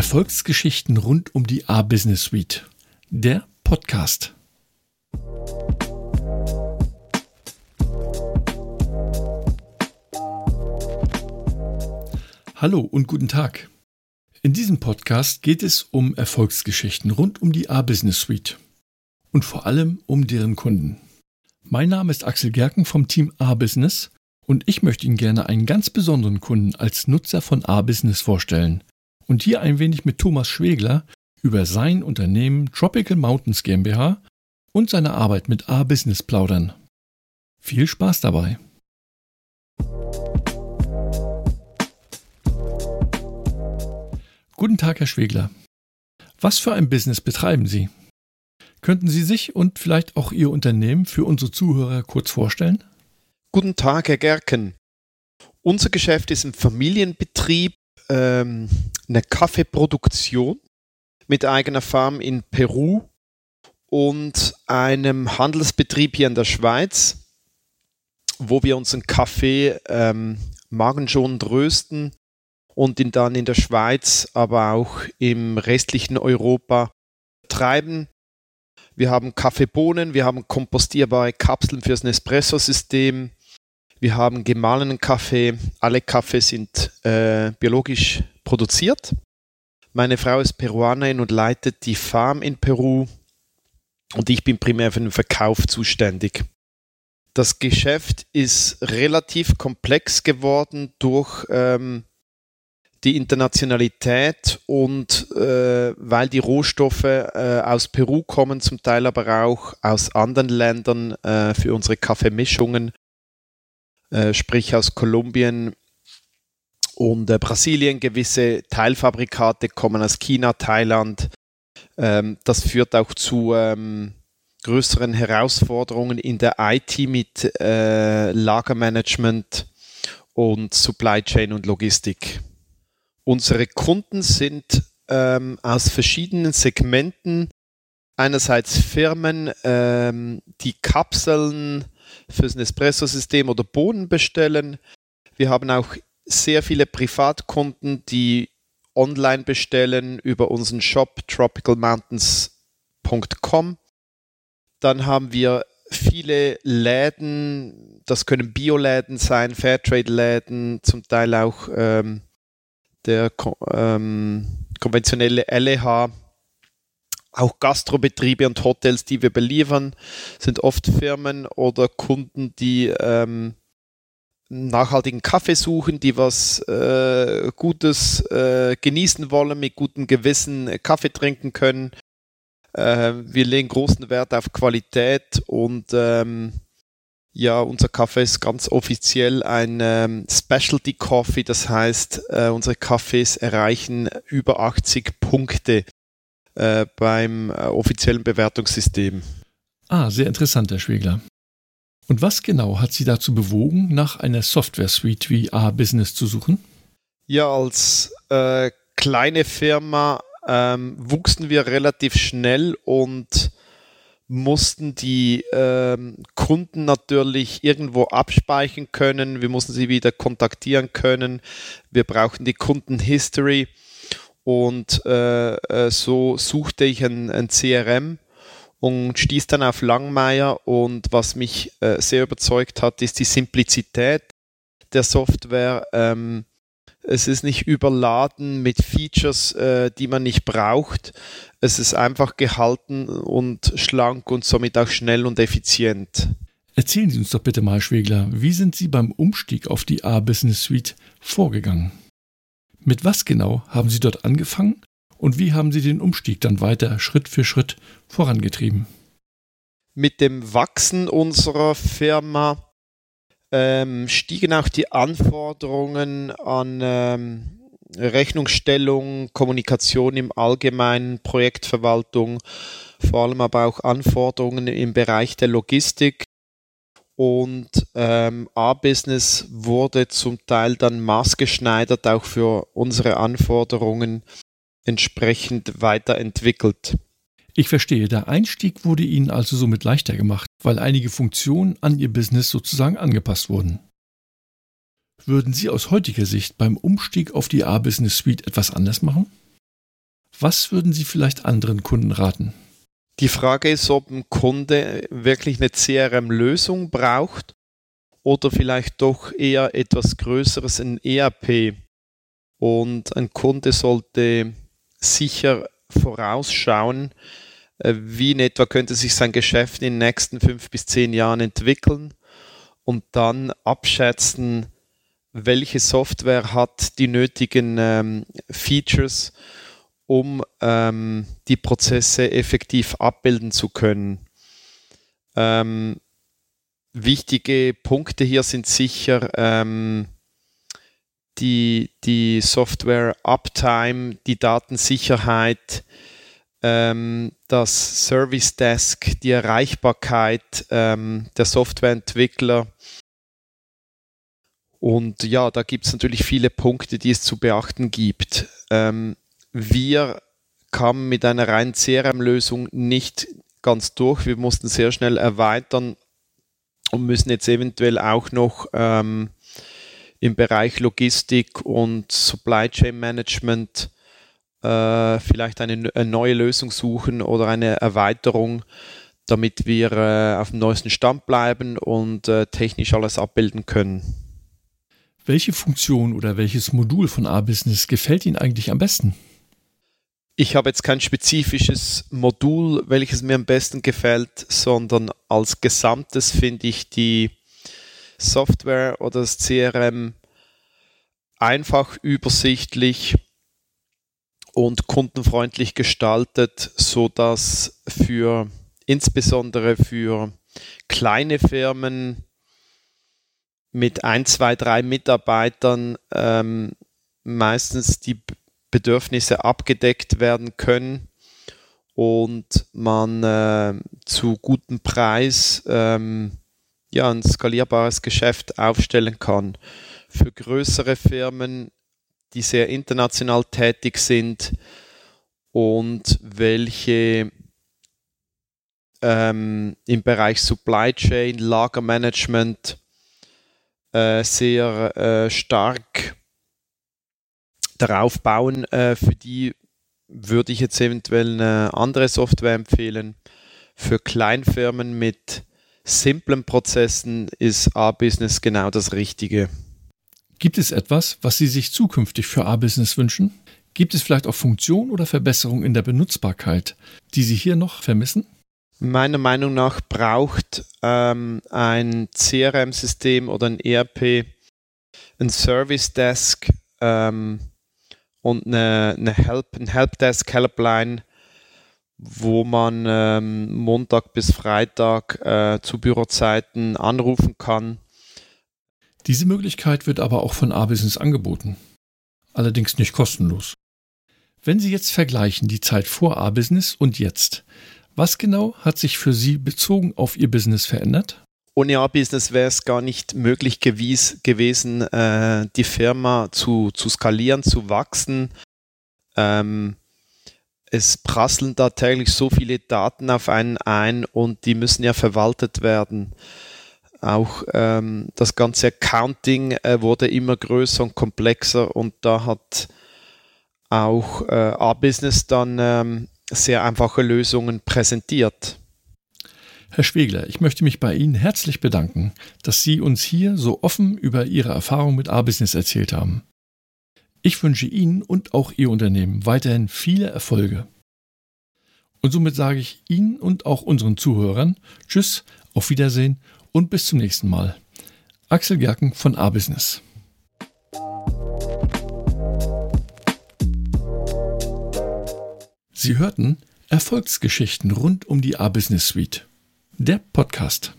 Erfolgsgeschichten rund um die A-Business Suite. Der Podcast. Hallo und guten Tag. In diesem Podcast geht es um Erfolgsgeschichten rund um die A-Business Suite und vor allem um deren Kunden. Mein Name ist Axel Gerken vom Team A-Business und ich möchte Ihnen gerne einen ganz besonderen Kunden als Nutzer von A-Business vorstellen, und hier ein wenig mit Thomas Schwegler über sein Unternehmen Tropical Mountains GmbH und seine Arbeit mit A-Business plaudern. Viel Spaß dabei! Guten Tag, Herr Schwegler. Was für ein Business betreiben Sie? Könnten Sie sich und vielleicht auch Ihr Unternehmen für unsere Zuhörer kurz vorstellen? Guten Tag, Herr Gerken. Unser Geschäft ist ein Familienbetrieb ähm, eine Kaffeeproduktion mit eigener Farm in Peru und einem Handelsbetrieb hier in der Schweiz, wo wir unseren Kaffee ähm, magenschonend rösten und ihn dann in der Schweiz, aber auch im restlichen Europa treiben. Wir haben Kaffeebohnen, wir haben kompostierbare Kapseln fürs Nespresso-System, wir haben gemahlenen Kaffee. Alle Kaffee sind äh, biologisch produziert. Meine Frau ist Peruanerin und leitet die Farm in Peru und ich bin primär für den Verkauf zuständig. Das Geschäft ist relativ komplex geworden durch ähm, die Internationalität und äh, weil die Rohstoffe äh, aus Peru kommen, zum Teil aber auch aus anderen Ländern äh, für unsere Kaffeemischungen äh, sprich aus Kolumbien und äh, Brasilien. Gewisse Teilfabrikate kommen aus China, Thailand. Ähm, das führt auch zu ähm, größeren Herausforderungen in der IT mit äh, Lagermanagement und Supply Chain und Logistik. Unsere Kunden sind ähm, aus verschiedenen Segmenten. Einerseits Firmen, ähm, die Kapseln fürs Nespresso-System oder Bohnen bestellen. Wir haben auch sehr viele Privatkunden, die online bestellen über unseren Shop tropicalmountains.com. Dann haben wir viele Läden, das können Bioläden sein, Fairtrade-Läden, zum Teil auch ähm, der ähm, konventionelle LEH auch Gastrobetriebe und Hotels, die wir beliefern, sind oft Firmen oder Kunden, die ähm, nachhaltigen Kaffee suchen, die was äh, Gutes äh, genießen wollen, mit gutem Gewissen Kaffee trinken können. Äh, wir legen großen Wert auf Qualität und ähm, ja, unser Kaffee ist ganz offiziell ein ähm, Specialty Coffee, das heißt, äh, unsere Kaffees erreichen über 80 Punkte äh, beim äh, offiziellen Bewertungssystem. Ah, sehr interessant, Herr Schwegler. Und was genau hat Sie dazu bewogen, nach einer Software-Suite wie A-Business zu suchen? Ja, als äh, kleine Firma ähm, wuchsen wir relativ schnell und mussten die ähm, Kunden natürlich irgendwo abspeichern können. Wir mussten sie wieder kontaktieren können. Wir brauchten die Kundenhistory. Und äh, äh, so suchte ich ein, ein, CRM und stieß dann auf Langmeier. Und was mich äh, sehr überzeugt hat, ist die Simplizität der Software. Ähm, es ist nicht überladen mit Features, äh, die man nicht braucht. Es ist einfach gehalten und schlank und somit auch schnell und effizient. Erzählen Sie uns doch bitte mal, Schwegler, wie sind Sie beim Umstieg auf die A-Business Suite vorgegangen? Mit was genau haben Sie dort angefangen und wie haben Sie den Umstieg dann weiter Schritt für Schritt vorangetrieben? Mit dem Wachsen unserer Firma ähm, stiegen auch die Anforderungen an ähm, Rechnungsstellung, Kommunikation im Allgemeinen, Projektverwaltung, vor allem aber auch Anforderungen im Bereich der Logistik und ähm, A-Business wurde zum Teil dann maßgeschneidert auch für unsere Anforderungen entsprechend weiterentwickelt. Ich verstehe, der Einstieg wurde Ihnen also somit leichter gemacht, weil einige Funktionen an Ihr Business sozusagen angepasst wurden. Würden Sie aus heutiger Sicht beim Umstieg auf die A-Business Suite etwas anders machen? Was würden Sie vielleicht anderen Kunden raten? Die Frage ist, ob ein Kunde wirklich eine CRM-Lösung braucht oder vielleicht doch eher etwas Größeres, ein ERP. Und ein Kunde sollte sicher vorausschauen, äh, wie in etwa könnte sich sein Geschäft in den nächsten fünf bis zehn Jahren entwickeln und dann abschätzen, welche Software hat die nötigen ähm, Features, um ähm, die Prozesse effektiv abbilden zu können. Ähm, wichtige Punkte hier sind sicher ähm, die, die Software Uptime, die Datensicherheit, ähm, das Service Desk, die Erreichbarkeit ähm, der Softwareentwickler. Und ja, da gibt es natürlich viele Punkte, die es zu beachten gibt. Ähm, wir kamen mit einer reinen CRM-Lösung nicht ganz durch. Wir mussten sehr schnell erweitern und müssen jetzt eventuell auch noch ähm, im Bereich Logistik und Supply Chain Management äh, vielleicht eine, eine, neue Lösung suchen oder eine Erweiterung, damit wir äh, auf dem neuesten Stand bleiben und äh, technisch alles abbilden können. Welche Funktion oder welches Modul von A-Business gefällt Ihnen eigentlich am besten? Ich habe jetzt kein spezifisches Modul, welches mir am besten gefällt, sondern als Gesamtes finde ich die Software oder das CRM einfach übersichtlich und kundenfreundlich gestaltet, so dass für insbesondere für kleine Firmen mit ein, zwei, drei Mitarbeitern ähm, meistens die Bedürfnisse abgedeckt werden können und man äh, zu gutem Preis ähm, ja, ein skalierbares Geschäft aufstellen kann. Für größere Firmen, die sehr international tätig sind und welche ähm, im Bereich Supply Chain, Lagermanagement äh, sehr äh, stark darauf bauen. Äh, für die würde ich jetzt eventuell eine andere Software empfehlen. Für Kleinfirmen mit simplen Prozessen ist A-Business genau das Richtige. Gibt es etwas, was Sie sich zukünftig für A-Business wünschen? Gibt es vielleicht auch Funktionen oder Verbesserungen in der Benutzbarkeit, die Sie hier noch vermissen? Meiner Meinung nach braucht ähm, ein CRM-System oder ein ERP ein Service Desk, ähm, und eine, eine Help, ein Helpdesk, Helpline, wo man ähm, Montag bis Freitag äh, zu Bürozeiten anrufen kann. Diese Möglichkeit wird aber auch von A-Business angeboten. Allerdings nicht kostenlos. Wenn Sie jetzt vergleichen die Zeit vor A-Business und jetzt, was genau hat sich für Sie bezogen auf Ihr Business verändert? Ohne A-Business wäre es gar nicht möglich gewies, gewesen, äh, die Firma zu, zu skalieren, zu wachsen. Ähm, es prasseln da täglich so viele Daten auf einen ein und die müssen ja verwaltet werden. Auch ähm, das ganze Accounting äh, wurde immer größer und komplexer und da hat auch äh, A-Business dann ähm, sehr einfache Lösungen präsentiert. Herr Schwegler, ich möchte mich bei Ihnen herzlich bedanken, dass Sie uns hier so offen über Ihre Erfahrung mit A-Business erzählt haben. Ich wünsche Ihnen und auch Ihr Unternehmen weiterhin viele Erfolge. Und somit sage ich Ihnen und auch unseren Zuhörern Tschüss, auf Wiedersehen und bis zum nächsten Mal. Axel Gerken von A-Business. Sie hörten Erfolgsgeschichten rund um die A-Business Suite der Podcast.